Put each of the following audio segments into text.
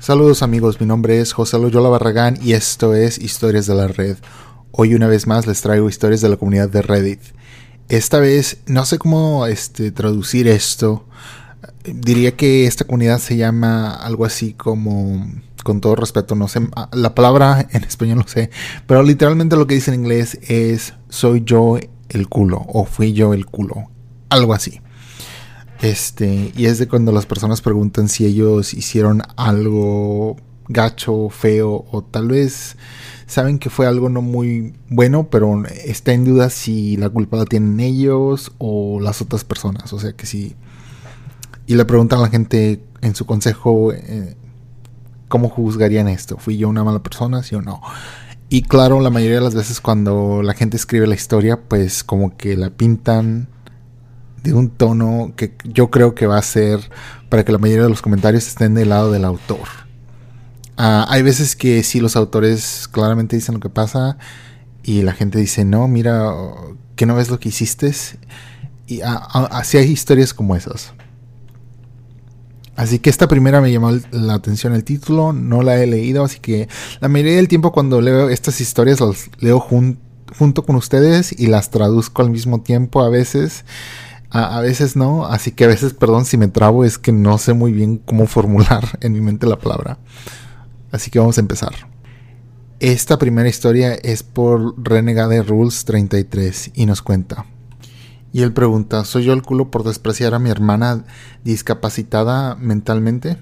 Saludos amigos, mi nombre es José Loyola Barragán y esto es Historias de la Red. Hoy una vez más les traigo historias de la comunidad de Reddit. Esta vez no sé cómo este, traducir esto. Diría que esta comunidad se llama algo así como, con todo respeto, no sé, la palabra en español no sé, pero literalmente lo que dice en inglés es soy yo el culo o fui yo el culo, algo así. Este, y es de cuando las personas preguntan si ellos hicieron algo gacho, feo, o tal vez saben que fue algo no muy bueno, pero está en duda si la culpa la tienen ellos o las otras personas. O sea que sí. Y le preguntan a la gente en su consejo eh, cómo juzgarían esto. ¿Fui yo una mala persona, sí o no? Y claro, la mayoría de las veces cuando la gente escribe la historia, pues como que la pintan de un tono que yo creo que va a ser para que la mayoría de los comentarios estén del lado del autor. Ah, hay veces que sí los autores claramente dicen lo que pasa y la gente dice, no, mira, que no ves lo que hiciste. Y así hay historias como esas. Así que esta primera me llamó la atención el título, no la he leído, así que la mayoría del tiempo cuando leo estas historias las leo junto con ustedes y las traduzco al mismo tiempo a veces. A, veces no, así que a veces, perdón si me trabo, es que no sé muy bien cómo formular en mi mente la palabra. Así que vamos a empezar. Esta primera historia es por Renegade Rules 33 y nos cuenta. Y él pregunta, ¿soy yo el culo por despreciar a mi hermana discapacitada mentalmente?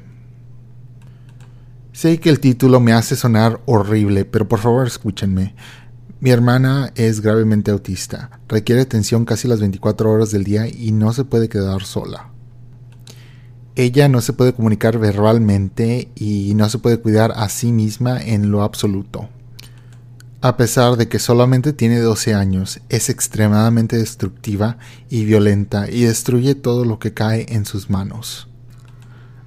Sé que el título me hace sonar horrible, pero por favor escúchenme. Mi hermana es gravemente autista, requiere atención casi las 24 horas del día y no se puede quedar sola. Ella no se puede comunicar verbalmente y no se puede cuidar a sí misma en lo absoluto. A pesar de que solamente tiene 12 años, es extremadamente destructiva y violenta y destruye todo lo que cae en sus manos.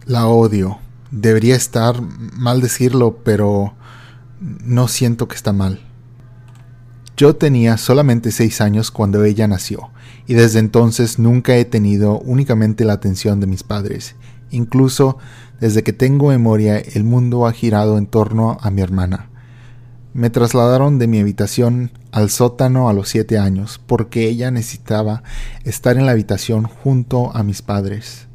La odio. Debería estar mal decirlo, pero no siento que está mal. Yo tenía solamente seis años cuando ella nació, y desde entonces nunca he tenido únicamente la atención de mis padres. Incluso desde que tengo memoria, el mundo ha girado en torno a mi hermana. Me trasladaron de mi habitación al sótano a los siete años, porque ella necesitaba estar en la habitación junto a mis padres.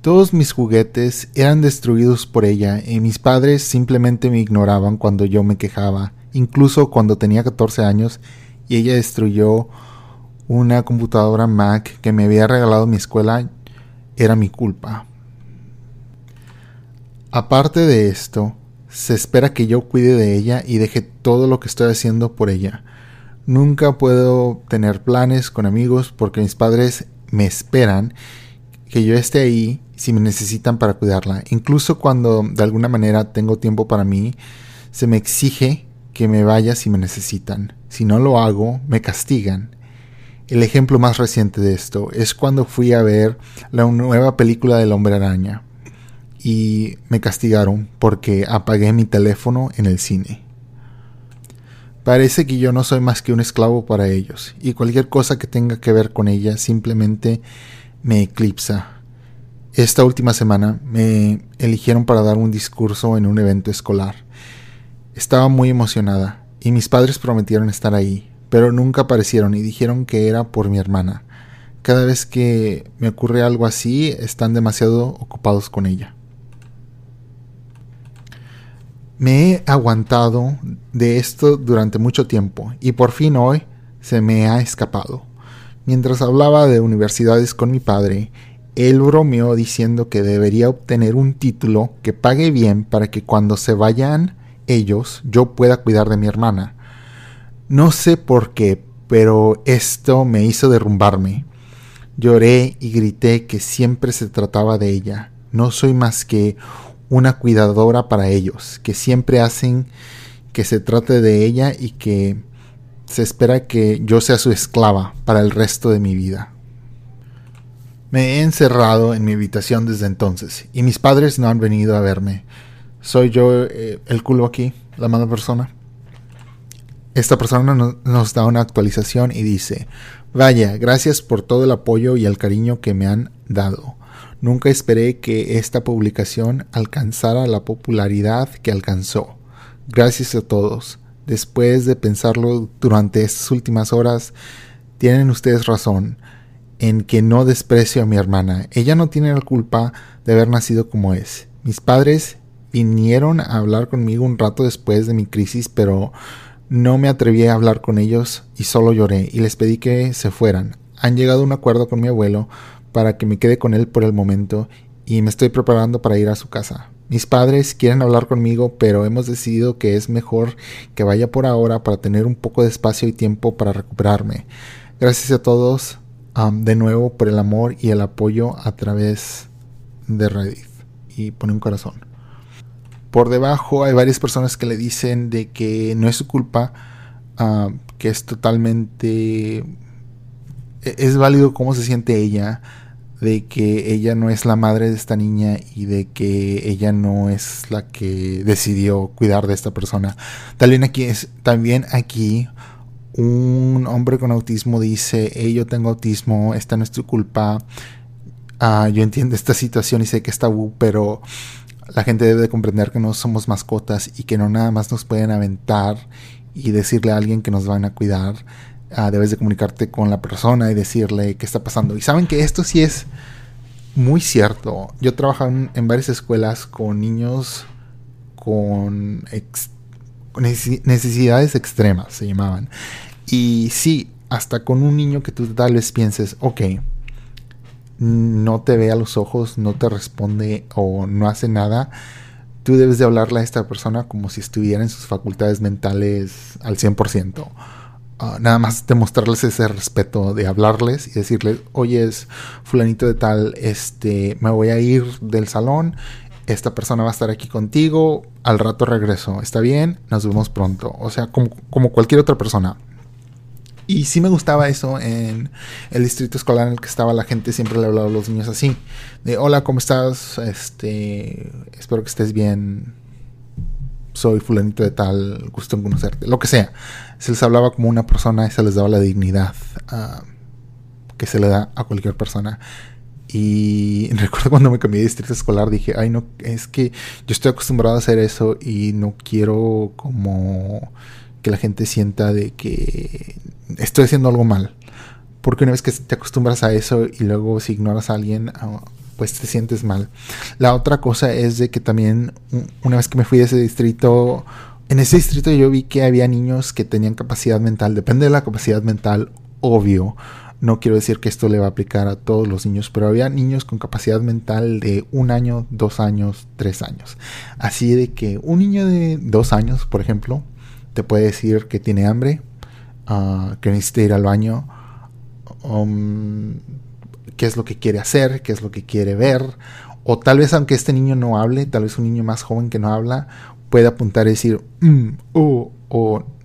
Todos mis juguetes eran destruidos por ella y mis padres simplemente me ignoraban cuando yo me quejaba incluso cuando tenía 14 años y ella destruyó una computadora Mac que me había regalado mi escuela, era mi culpa. Aparte de esto, se espera que yo cuide de ella y deje todo lo que estoy haciendo por ella. Nunca puedo tener planes con amigos porque mis padres me esperan que yo esté ahí si me necesitan para cuidarla. Incluso cuando de alguna manera tengo tiempo para mí, se me exige que me vaya si me necesitan. Si no lo hago, me castigan. El ejemplo más reciente de esto es cuando fui a ver la nueva película del hombre araña y me castigaron porque apagué mi teléfono en el cine. Parece que yo no soy más que un esclavo para ellos y cualquier cosa que tenga que ver con ella simplemente me eclipsa. Esta última semana me eligieron para dar un discurso en un evento escolar estaba muy emocionada y mis padres prometieron estar ahí, pero nunca aparecieron y dijeron que era por mi hermana. Cada vez que me ocurre algo así, están demasiado ocupados con ella. Me he aguantado de esto durante mucho tiempo y por fin hoy se me ha escapado. Mientras hablaba de universidades con mi padre, él bromeó diciendo que debería obtener un título que pague bien para que cuando se vayan ellos yo pueda cuidar de mi hermana. No sé por qué, pero esto me hizo derrumbarme. Lloré y grité que siempre se trataba de ella. No soy más que una cuidadora para ellos, que siempre hacen que se trate de ella y que se espera que yo sea su esclava para el resto de mi vida. Me he encerrado en mi habitación desde entonces y mis padres no han venido a verme. Soy yo eh, el culo aquí, la mala persona. Esta persona nos da una actualización y dice, vaya, gracias por todo el apoyo y el cariño que me han dado. Nunca esperé que esta publicación alcanzara la popularidad que alcanzó. Gracias a todos. Después de pensarlo durante estas últimas horas, tienen ustedes razón en que no desprecio a mi hermana. Ella no tiene la culpa de haber nacido como es. Mis padres vinieron a hablar conmigo un rato después de mi crisis, pero no me atreví a hablar con ellos y solo lloré y les pedí que se fueran. Han llegado a un acuerdo con mi abuelo para que me quede con él por el momento y me estoy preparando para ir a su casa. Mis padres quieren hablar conmigo, pero hemos decidido que es mejor que vaya por ahora para tener un poco de espacio y tiempo para recuperarme. Gracias a todos de nuevo por el amor y el apoyo a través de Reddit. Y pone un corazón. Por debajo hay varias personas que le dicen de que no es su culpa, um, que es totalmente... E-, es válido cómo se siente ella, de que ella no es la madre de esta niña y de que ella no es la que decidió cuidar de esta persona. También aquí es, también aquí un hombre con autismo dice, yo tengo autismo, esta no es tu culpa, ah, yo entiendo esta situación y sé que es tabú, pero la gente debe de comprender que no somos mascotas y que no nada más nos pueden aventar y decirle a alguien que nos van a cuidar. Ah, debes de comunicarte con la persona y decirle qué está pasando. Y saben que esto sí es muy cierto. Yo trabajo en, varias escuelas con niños con, necesidades extremas, se llamaban. Y sí, hasta con un niño que tú tal vez pienses, ok, no te ve a los ojos, no te responde o no hace nada, tú debes de hablarle a esta persona como si estuviera en sus facultades mentales al 100%. Ah, nada más demostrarles ese respeto de hablarles y decirles, oye, es fulanito de tal, este, me voy a ir del salón, esta persona va a estar aquí contigo, al rato regreso, está bien, nos vemos pronto. O sea, como cualquier otra persona. Y sí me gustaba eso en el distrito escolar en el que estaba la gente, siempre le hablaba a los niños así, de hola, ¿cómo estás? Este, espero que estés bien, soy fulanito de tal, gusto en conocerte, lo que sea. Se les hablaba como una persona y se les daba la dignidad ah, que se le da a cualquier persona. Y recuerdo cuando me cambié de distrito escolar, dije, ay no, es que yo estoy acostumbrado a hacer eso y no quiero como que la gente sienta de que estoy haciendo algo mal. Porque una vez que te acostumbras a eso y luego si ignoras a alguien, ah, pues te sientes mal. La otra cosa es de que también una vez que me fui de ese distrito, en ese distrito yo vi que había niños que tenían capacidad mental, depende de la capacidad mental, obvio. No quiero decir que esto le va a aplicar a todos los niños, pero había niños con capacidad mental de un año, dos años, tres años. Así de que un niño de dos años, por ejemplo, te puede decir que tiene hambre, uh, que necesita ir al baño, um, qué es lo que quiere hacer, qué es lo que quiere ver, o tal vez aunque este niño no hable, tal vez un niño más joven que no habla, puede apuntar y decir, mm, o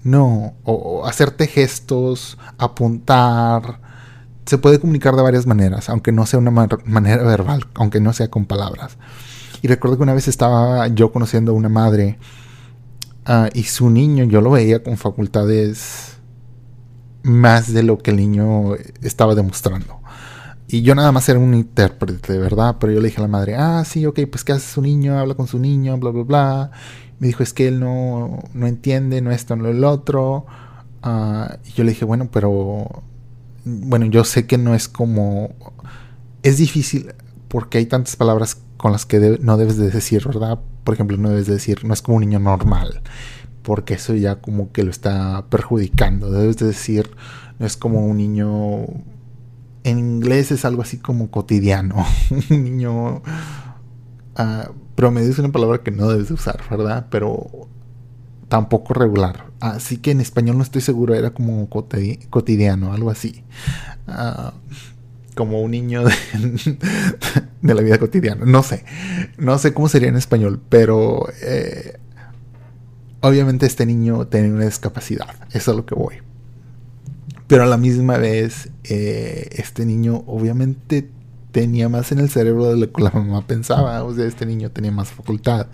no, o, hacerte gestos, apuntar. Se puede comunicar de varias maneras, aunque no sea una manera verbal, aunque no sea con palabras. Y recuerdo que una vez estaba yo conociendo a una madre ah, y su niño yo lo veía con facultades más de lo que el niño estaba demostrando. Y yo nada más era un intérprete, ¿verdad? Pero yo le dije a la madre, ah, sí, ok, pues ¿qué hace su niño? Habla con su niño, bla, bla, bla. Me dijo, es que él no, no entiende, no esto, no el otro. Ah, y yo le dije, bueno, pero... Bueno, yo sé que no es como... Es difícil porque hay tantas palabras con las que no debes de decir, ¿verdad? Por ejemplo, no debes de decir, no es como un niño normal. Porque eso ya como que lo está perjudicando. Debes de decir, no es como un niño en inglés es algo así como cotidiano. un niño uh, promedio es una palabra que no debes usar, ¿verdad? Pero tampoco regular. Así que en español no estoy seguro, era como cotidiano, algo así. Ah, como un niño de, la vida cotidiana. No sé. No sé cómo sería en español, pero eh, obviamente este niño tiene una discapacidad. Eso es a lo que voy. Pero a la misma vez, eh, este niño obviamente tenía más en el cerebro de lo que la mamá pensaba. O sea, este niño tenía más facultad.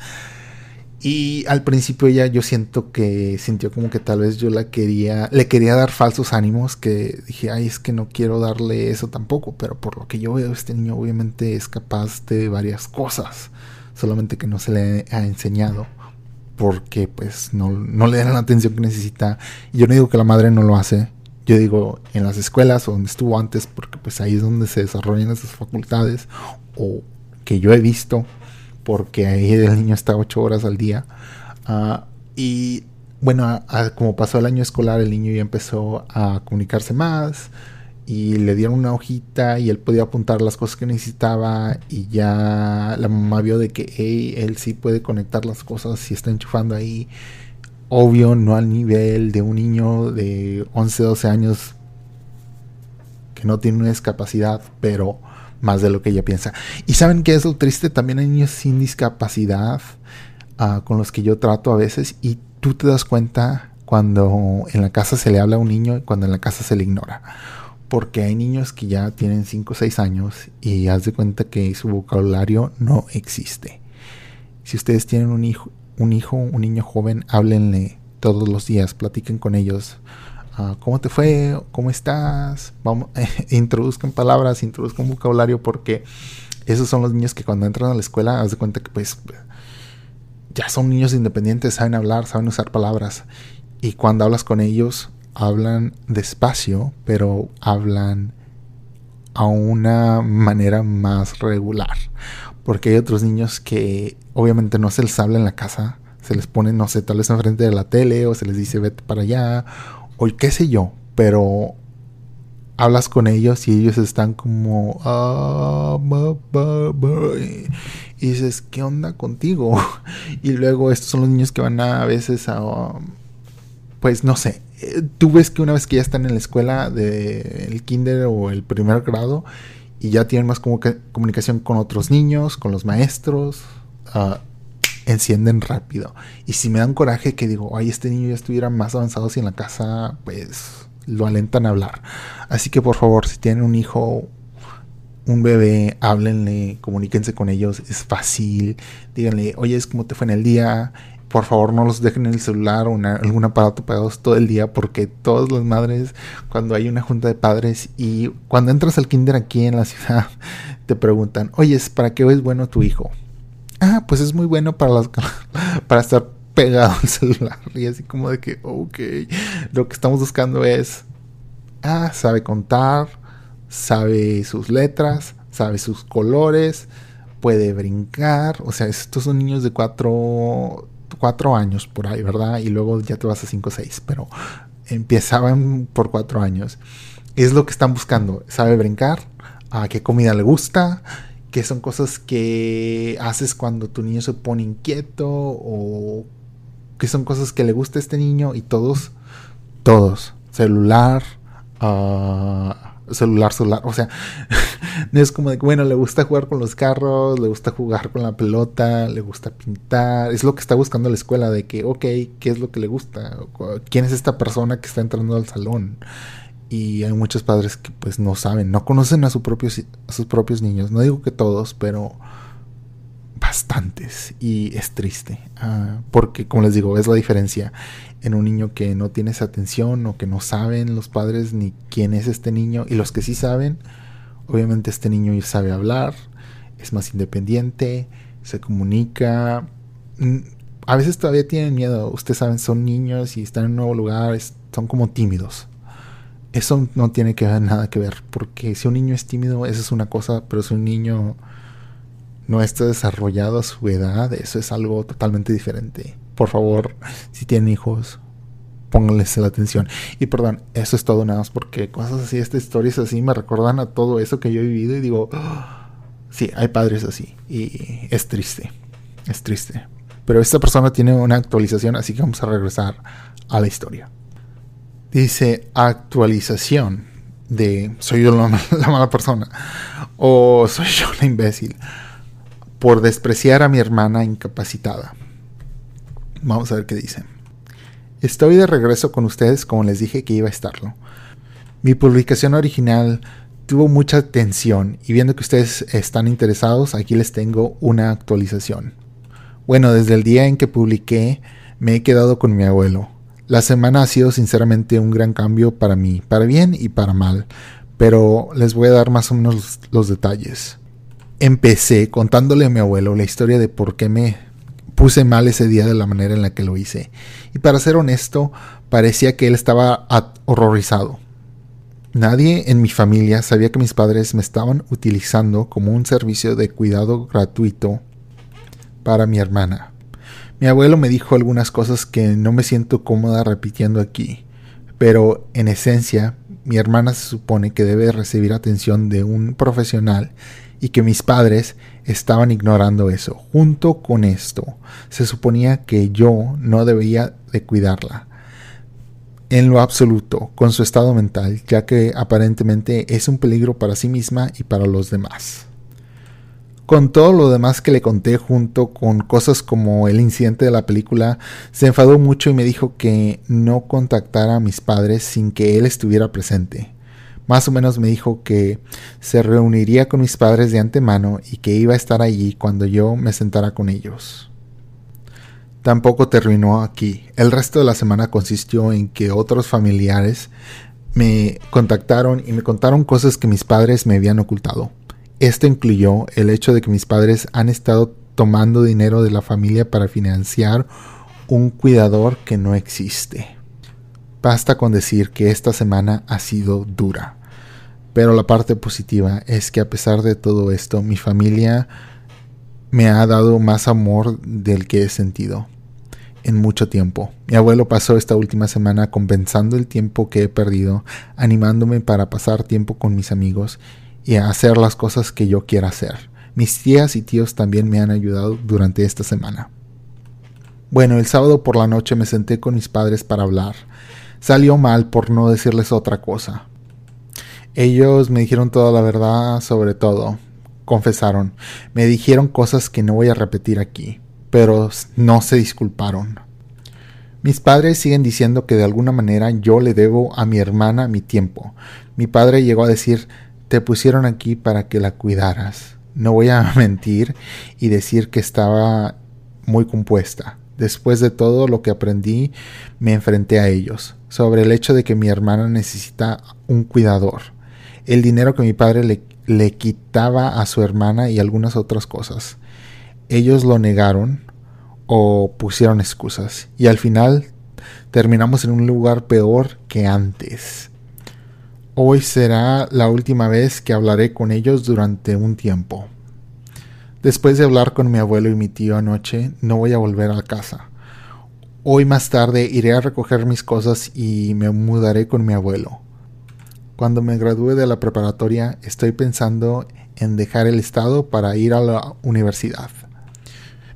Y al principio ella yo siento que sintió como que tal vez yo la quería, le quería dar falsos ánimos, que dije, ay, es que no quiero darle eso tampoco, pero por lo que yo veo, este niño obviamente es capaz de varias cosas, solamente que no se le ha enseñado, porque pues no, no le dan la atención que necesita. Y yo no digo que la madre no lo hace, yo digo en las escuelas o donde estuvo antes, porque pues ahí es donde se desarrollan esas facultades, o que yo he visto porque ahí el niño está ocho horas al día. Ah, y bueno, como pasó el año escolar, el niño ya empezó a comunicarse más y le dieron una hojita y él podía apuntar las cosas que necesitaba y ya la mamá vio de que él sí puede conectar las cosas si está enchufando ahí. Obvio, no al nivel de un niño de 11, 12 años que no tiene una discapacidad, pero más de lo que ella piensa. Y saben que es lo triste, también hay niños sin discapacidad ah, con los que yo trato a veces y tú te das cuenta cuando en la casa se le habla a un niño y cuando en la casa se le ignora. Porque hay niños que ya tienen 5 o 6 años y haz de cuenta que su vocabulario no existe. Si ustedes tienen un hijo, un hijo, un niño joven, háblenle todos los días, platiquen con ellos, Ah, ¿Cómo te fue? ¿Cómo estás? Vamos, introduzcan palabras, introduzcan vocabulario porque esos son los niños que cuando entran a la escuela, haz de cuenta que pues ya son niños independientes, saben hablar, saben usar palabras. Y cuando hablas con ellos, hablan despacio, pero hablan a una manera más regular. Porque hay otros niños que obviamente no se les habla en la casa, se les pone, no sé, tal vez enfrente de la tele o se les dice vete para allá o qué sé yo, pero hablas con ellos y ellos están como ah, y dices qué onda contigo y luego estos son los niños que van a, veces a pues no sé eh, tú ves que una vez que ya están en la escuela del kinder o el primer grado y ya tienen más como comunicación con otros niños con los maestros uh, encienden rápido. Y si me dan coraje que digo, ay, este niño ya estuviera más avanzado si en la casa, pues lo alentan a hablar. Así que por favor, si tienen un hijo, un bebé, háblenle, comuníquense con ellos, es fácil. Díganle, oye, es como te fue en el día. Por favor, no los dejen en el celular o en algún aparato pegados todo el día, porque todas las madres, cuando hay una junta de padres y cuando entras al kinder aquí en la ciudad, te preguntan, oye, ¿para qué es bueno tu hijo? Ah, pues es muy bueno para, las, para estar pegado al celular. Y así como de que, ok, lo que estamos buscando es, ah, sabe contar, sabe sus letras, sabe sus colores, puede brincar. O sea, estos son niños de cuatro, cuatro años por ahí, ¿verdad? Y luego ya te vas a cinco o seis, pero empezaban por cuatro años. Es lo que están buscando. Sabe brincar, a qué comida le gusta, que son cosas que haces cuando tu niño se pone inquieto o que son cosas que le gusta a este niño y todos, todos, celular, ah, celular, celular, o sea, no es como de, bueno, le gusta jugar con los carros, le gusta jugar con la pelota, le gusta pintar, es lo que está buscando la escuela de que, ok, ¿qué es lo que le gusta? ¿Quién es esta persona que está entrando al salón? Y hay muchos padres que pues no saben, no conocen a, sus propios, sus propios niños. No digo que todos, pero bastantes. Y es triste. Ah, porque, como les digo, es la diferencia en un niño que no tiene esa atención o que no saben los padres ni quién es este niño. Y los que sí saben, obviamente este niño sabe hablar, es más independiente, se comunica. A veces todavía tienen miedo. Ustedes saben, son niños y están en un nuevo lugar, son como tímidos eso no tiene que ver nada que ver, porque si un niño es tímido, eso es una cosa, pero si un niño no está desarrollado a su edad, eso es algo totalmente diferente. Por favor, si tienen hijos, pónganles la atención. Y perdón, eso es todo nada más porque cosas así, estas historias así me recuerdan a todo eso que yo he vivido y digo, ah, sí, hay padres así y es triste, es triste. Pero esta persona tiene una actualización, así que vamos a regresar a la historia. Dice actualización de soy yo la, mala persona o soy yo la imbécil por despreciar a mi hermana incapacitada. Vamos a ver qué dice. Estoy de regreso con ustedes como les dije que iba a estarlo. Mi publicación original tuvo mucha atención y viendo que ustedes están interesados, aquí les tengo una actualización. Bueno, desde el día en que publiqué, me he quedado con mi abuelo. La semana ha sido sinceramente un gran cambio para mí, para bien y para mal, pero les voy a dar más o menos los, detalles. Empecé contándole a mi abuelo la historia de por qué me puse mal ese día de la manera en la que lo hice. Y para ser honesto, parecía que él estaba horrorizado. Nadie en mi familia sabía que mis padres me estaban utilizando como un servicio de cuidado gratuito para mi hermana. Mi abuelo me dijo algunas cosas que no me siento cómoda repitiendo aquí, pero en esencia mi hermana se supone que debe recibir atención de un profesional y que mis padres estaban ignorando eso. Junto con esto, se suponía que yo no debía de cuidarla en lo absoluto con su estado mental, ya que aparentemente es un peligro para sí misma y para los demás. Con todo lo demás que le conté junto con cosas como el incidente de la película, se enfadó mucho y me dijo que no contactara a mis padres sin que él estuviera presente. Más o menos me dijo que se reuniría con mis padres de antemano y que iba a estar allí cuando yo me sentara con ellos. Tampoco terminó aquí. El resto de la semana consistió en que otros familiares me contactaron y me contaron cosas que mis padres me habían ocultado. Esto incluyó el hecho de que mis padres han estado tomando dinero de la familia para financiar un cuidador que no existe. Basta con decir que esta semana ha sido dura. Pero la parte positiva es que a pesar de todo esto, mi familia me ha dado más amor del que he sentido en mucho tiempo. Mi abuelo pasó esta última semana compensando el tiempo que he perdido, animándome para pasar tiempo con mis amigos y a hacer las cosas que yo quiera hacer. Mis tías y tíos también me han ayudado durante esta semana. Bueno, el sábado por la noche me senté con mis padres para hablar. Salió mal por no decirles otra cosa. Ellos me dijeron toda la verdad sobre todo, confesaron. Me dijeron cosas que no voy a repetir aquí, pero no se disculparon. Mis padres siguen diciendo que de alguna manera yo le debo a mi hermana mi tiempo. Mi padre llegó a decir te pusieron aquí para que la cuidaras. No voy a mentir y decir que estaba muy compuesta. Después de todo lo que aprendí, me enfrenté a ellos, sobre el hecho de que mi hermana necesita un cuidador, el dinero que mi padre le, quitaba a su hermana y algunas otras cosas. Ellos lo negaron o pusieron excusas y al final terminamos en un lugar peor que antes. Hoy será la última vez que hablaré con ellos durante un tiempo. Después de hablar con mi abuelo y mi tío anoche, no voy a volver a casa. Hoy más tarde iré a recoger mis cosas y me mudaré con mi abuelo. Cuando me gradúe de la preparatoria, estoy pensando en dejar el estado para ir a la universidad.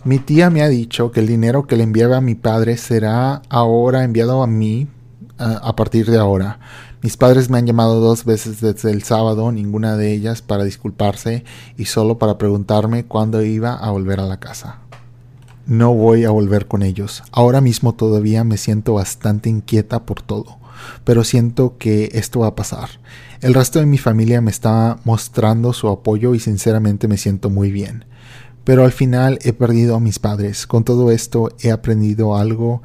Mi tía me ha dicho que el dinero que le enviaba a mi padre será ahora enviado a mí a partir de ahora. Mis padres me han llamado dos veces desde el sábado, ninguna de ellas para disculparse y solo para preguntarme cuándo iba a volver a la casa. No voy a volver con ellos. Ahora mismo todavía me siento bastante inquieta por todo, pero siento que esto va a pasar. El resto de mi familia me está mostrando su apoyo y sinceramente me siento muy bien. Pero al final he perdido a mis padres. Con todo esto he aprendido algo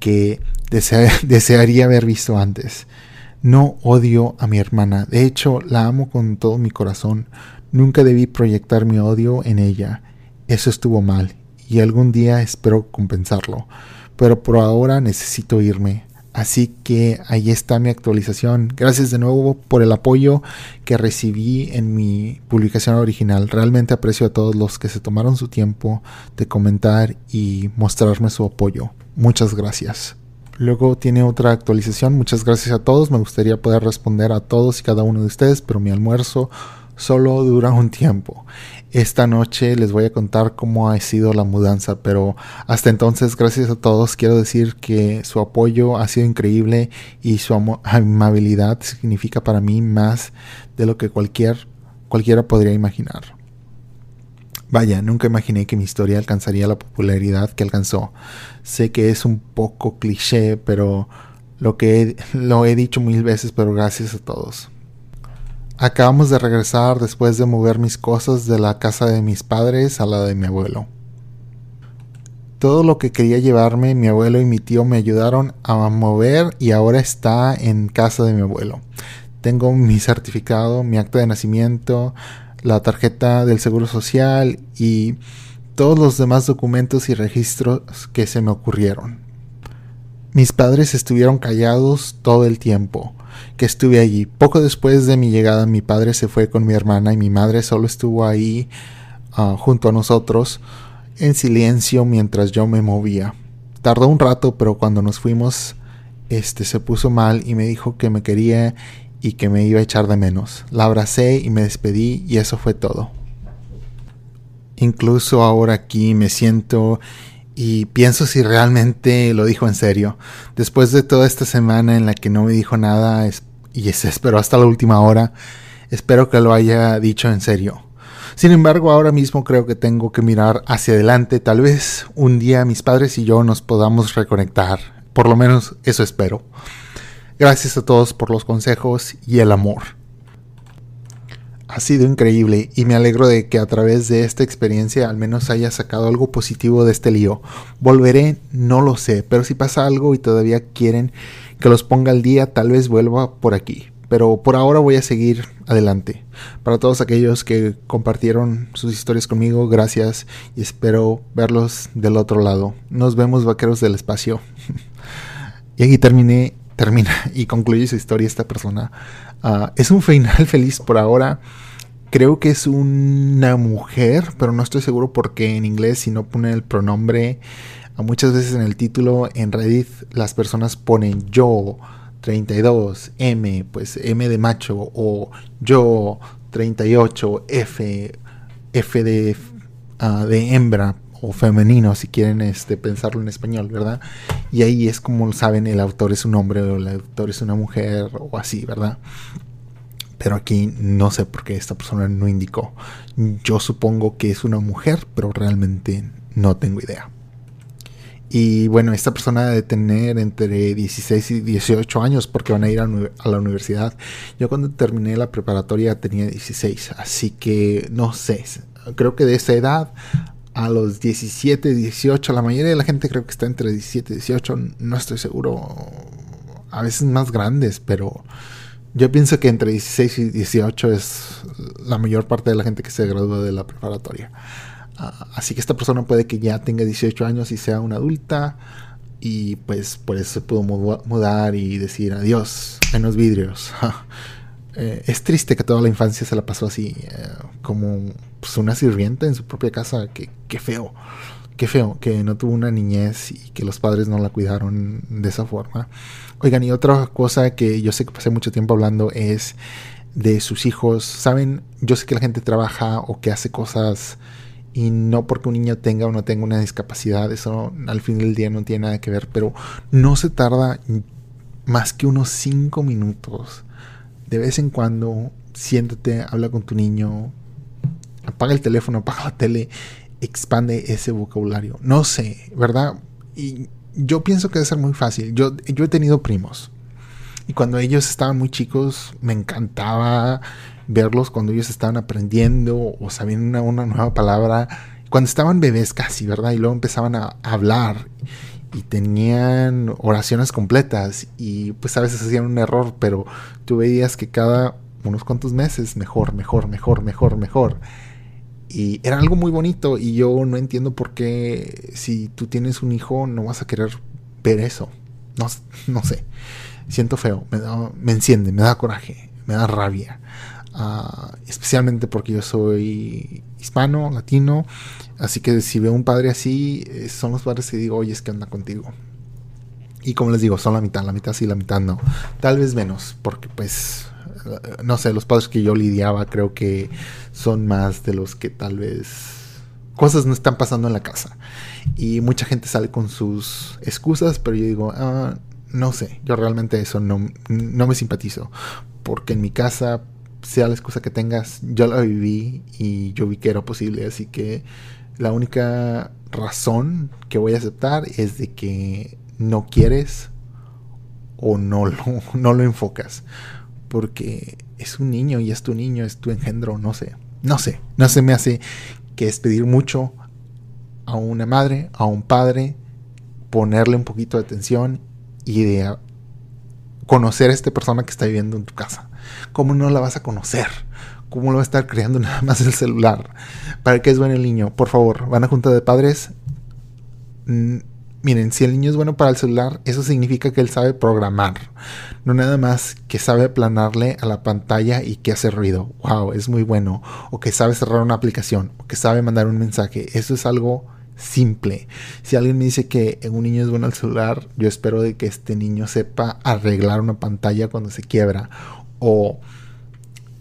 que desearía haber visto antes. No odio a mi hermana, de hecho la amo con todo mi corazón. Nunca debí proyectar mi odio en ella. Eso estuvo mal y algún día espero compensarlo. Pero por ahora necesito irme. Así que ahí está mi actualización. Gracias de nuevo por el apoyo que recibí en mi publicación original. Realmente aprecio a todos los que se tomaron su tiempo de comentar y mostrarme su apoyo. Muchas gracias. Luego tiene otra actualización. Muchas gracias a todos. Me gustaría poder responder a todos y cada uno de ustedes, pero mi almuerzo solo dura un tiempo. Esta noche les voy a contar cómo ha sido la mudanza, pero hasta entonces, gracias a todos. Quiero decir que su apoyo ha sido increíble y su amabilidad significa para mí más de lo que cualquier, cualquiera podría imaginar. Vaya, nunca imaginé que mi historia alcanzaría la popularidad que alcanzó. Sé que es un poco cliché, pero lo que lo he dicho mil veces, pero gracias a todos. Acabamos de regresar después de mover mis cosas de la casa de mis padres a la de mi abuelo. todo lo que quería llevarme, mi abuelo y mi tío me ayudaron a mover y ahora está en casa de mi abuelo. Tengo mi certificado, mi acta de nacimiento, la tarjeta del Seguro Social y todos los demás documentos y registros que se me ocurrieron. Mis padres estuvieron callados todo el tiempo que estuve allí. Poco después de mi llegada mi padre se fue con mi hermana y mi madre solo estuvo ahí ah, junto a nosotros en silencio mientras yo me movía. Tardó un rato, pero cuando nos fuimos, este se puso mal y me dijo que me quería y que me iba a echar de menos. La abracé y me despedí y eso fue todo. Incluso ahora aquí me siento y pienso si realmente lo dijo en serio. Después de toda esta semana en la que no me dijo nada y se esperó hasta la última hora, espero que lo haya dicho en serio. Sin embargo, ahora mismo creo que tengo que mirar hacia adelante. Tal vez un día mis padres y yo nos podamos reconectar. Por lo menos eso espero. Gracias a todos por los consejos y el amor. Ha sido increíble y me alegro de que a través de esta experiencia al menos haya sacado algo positivo de este lío. Volveré, no lo sé, pero si pasa algo y todavía quieren que los ponga al día, tal vez vuelva por aquí pero por ahora voy a seguir adelante. Para todos aquellos que compartieron sus historias conmigo, gracias y espero verlos del otro lado. Nos vemos vaqueros del espacio. y aquí terminé, termina y concluye su historia esta persona. Ah, es un final feliz por ahora. Creo que es una mujer, pero no estoy seguro porque en inglés si no pone el pronombre, muchas veces en el título en Reddit las personas ponen yo 32, M, pues M de macho, o yo 38, F, F de, uh, de hembra o femenino, si quieren este, pensarlo en español, ¿verdad? Y ahí es como saben, el autor es un hombre o el autor es una mujer o así, ¿verdad? Pero aquí no sé por qué esta persona no indicó. Yo supongo que es una mujer, pero realmente no tengo idea. Y bueno, esta persona debe tener entre 16 y 18 años porque van a ir a, la universidad. Yo cuando terminé la preparatoria tenía 16, así que no sé, creo que de esa edad a los 17, 18, la mayoría de la gente creo que está entre 17 y 18, no estoy seguro, a veces más grandes, pero yo pienso que entre 16 y 18 es la mayor parte de la gente que se gradúa de la preparatoria. Ah, así que esta persona puede que ya tenga 18 años y sea una adulta y pues por eso se pudo mudar y decir adiós en los vidrios. Eh, es triste que toda la infancia se la pasó así, eh, como pues, una sirvienta en su propia casa. Qué feo, qué feo que no tuvo una niñez y que los padres no la cuidaron de esa forma. Oigan, y otra cosa que yo sé que pasé mucho tiempo hablando es de sus hijos. Saben, yo sé que la gente trabaja o que hace cosas y no porque un niño tenga o no tenga una discapacidad, eso al fin del día no tiene nada que ver, pero no se tarda más que unos 5 minutos. De vez en cuando, siéntate, habla con tu niño, apaga el teléfono, apaga la tele, expande ese vocabulario. No sé, ¿verdad? Y yo pienso que debe ser muy fácil. Yo, yo he tenido primos. Y cuando ellos estaban muy chicos, me encantaba verlos cuando ellos estaban aprendiendo o sabiendo una, nueva palabra, cuando estaban bebés casi, ¿verdad? Y luego empezaban a hablar y tenían oraciones completas y pues a veces hacían un error, pero tú veías que cada unos cuantos meses mejor, mejor, mejor, mejor, mejor. Y era algo muy bonito y yo no entiendo por qué si tú tienes un hijo no vas a querer ver eso. No, no sé. Siento feo, me, me enciende, me da coraje, me da rabia. Ah, especialmente porque yo soy hispano, latino, así que si veo un padre así, eh, son los padres que digo, oye, es que anda contigo. Y como les digo, son la mitad, la mitad sí, la mitad no. Tal vez menos, porque pues, no sé, los padres que yo lidiaba creo que son más de los que tal vez cosas no están pasando en la casa. Y mucha gente sale con sus excusas, pero yo digo, ah, no sé, yo realmente eso no, no me simpatizo. Porque en mi casa sea la excusa que tengas, yo la viví y yo vi que era posible, así que la única razón que voy a aceptar es de que no quieres o no lo, no lo enfocas, porque es un niño y es tu niño, es tu engendro, no sé, no sé, no se me hace que es pedir mucho a una madre, a un padre, ponerle un poquito de atención y de conocer a esta persona que está viviendo en tu casa. ¿Cómo no la vas a conocer? ¿Cómo lo va a estar creando nada más el celular? ¿Para qué es bueno el niño? Por favor, van a junta de padres. Miren, si el niño es bueno para el celular, eso significa que él sabe programar. No nada más que sabe aplanarle a la pantalla y que hace ruido. Wow, es muy bueno. O que sabe cerrar una aplicación. O que sabe mandar un mensaje. Eso es algo simple. Si alguien me dice que un niño es bueno al celular, yo espero de que este niño sepa arreglar una pantalla cuando se quiebra. O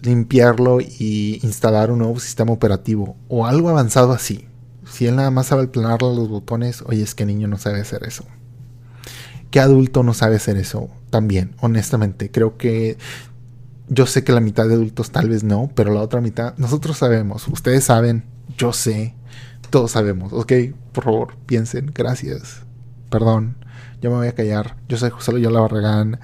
limpiarlo y instalar un nuevo sistema operativo. O algo avanzado así. Si él nada más sabe aplanarle los botones, oye, es que niño no sabe hacer eso. ¿Qué adulto no sabe hacer eso? También, honestamente, creo que yo sé que la mitad de adultos tal vez no, pero la otra mitad, nosotros sabemos, ustedes saben, yo sé, todos sabemos, ok, por favor, piensen, gracias, perdón, yo me voy a callar, yo soy José Loyola Barragán,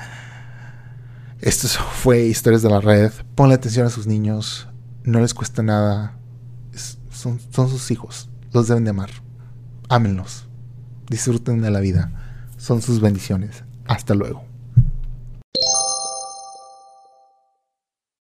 esto fue Historias de la Red, ponle atención a sus niños, no les cuesta nada, son sus hijos, los deben de amar, ámenlos, disfruten de la vida son sus bendiciones. Hasta luego.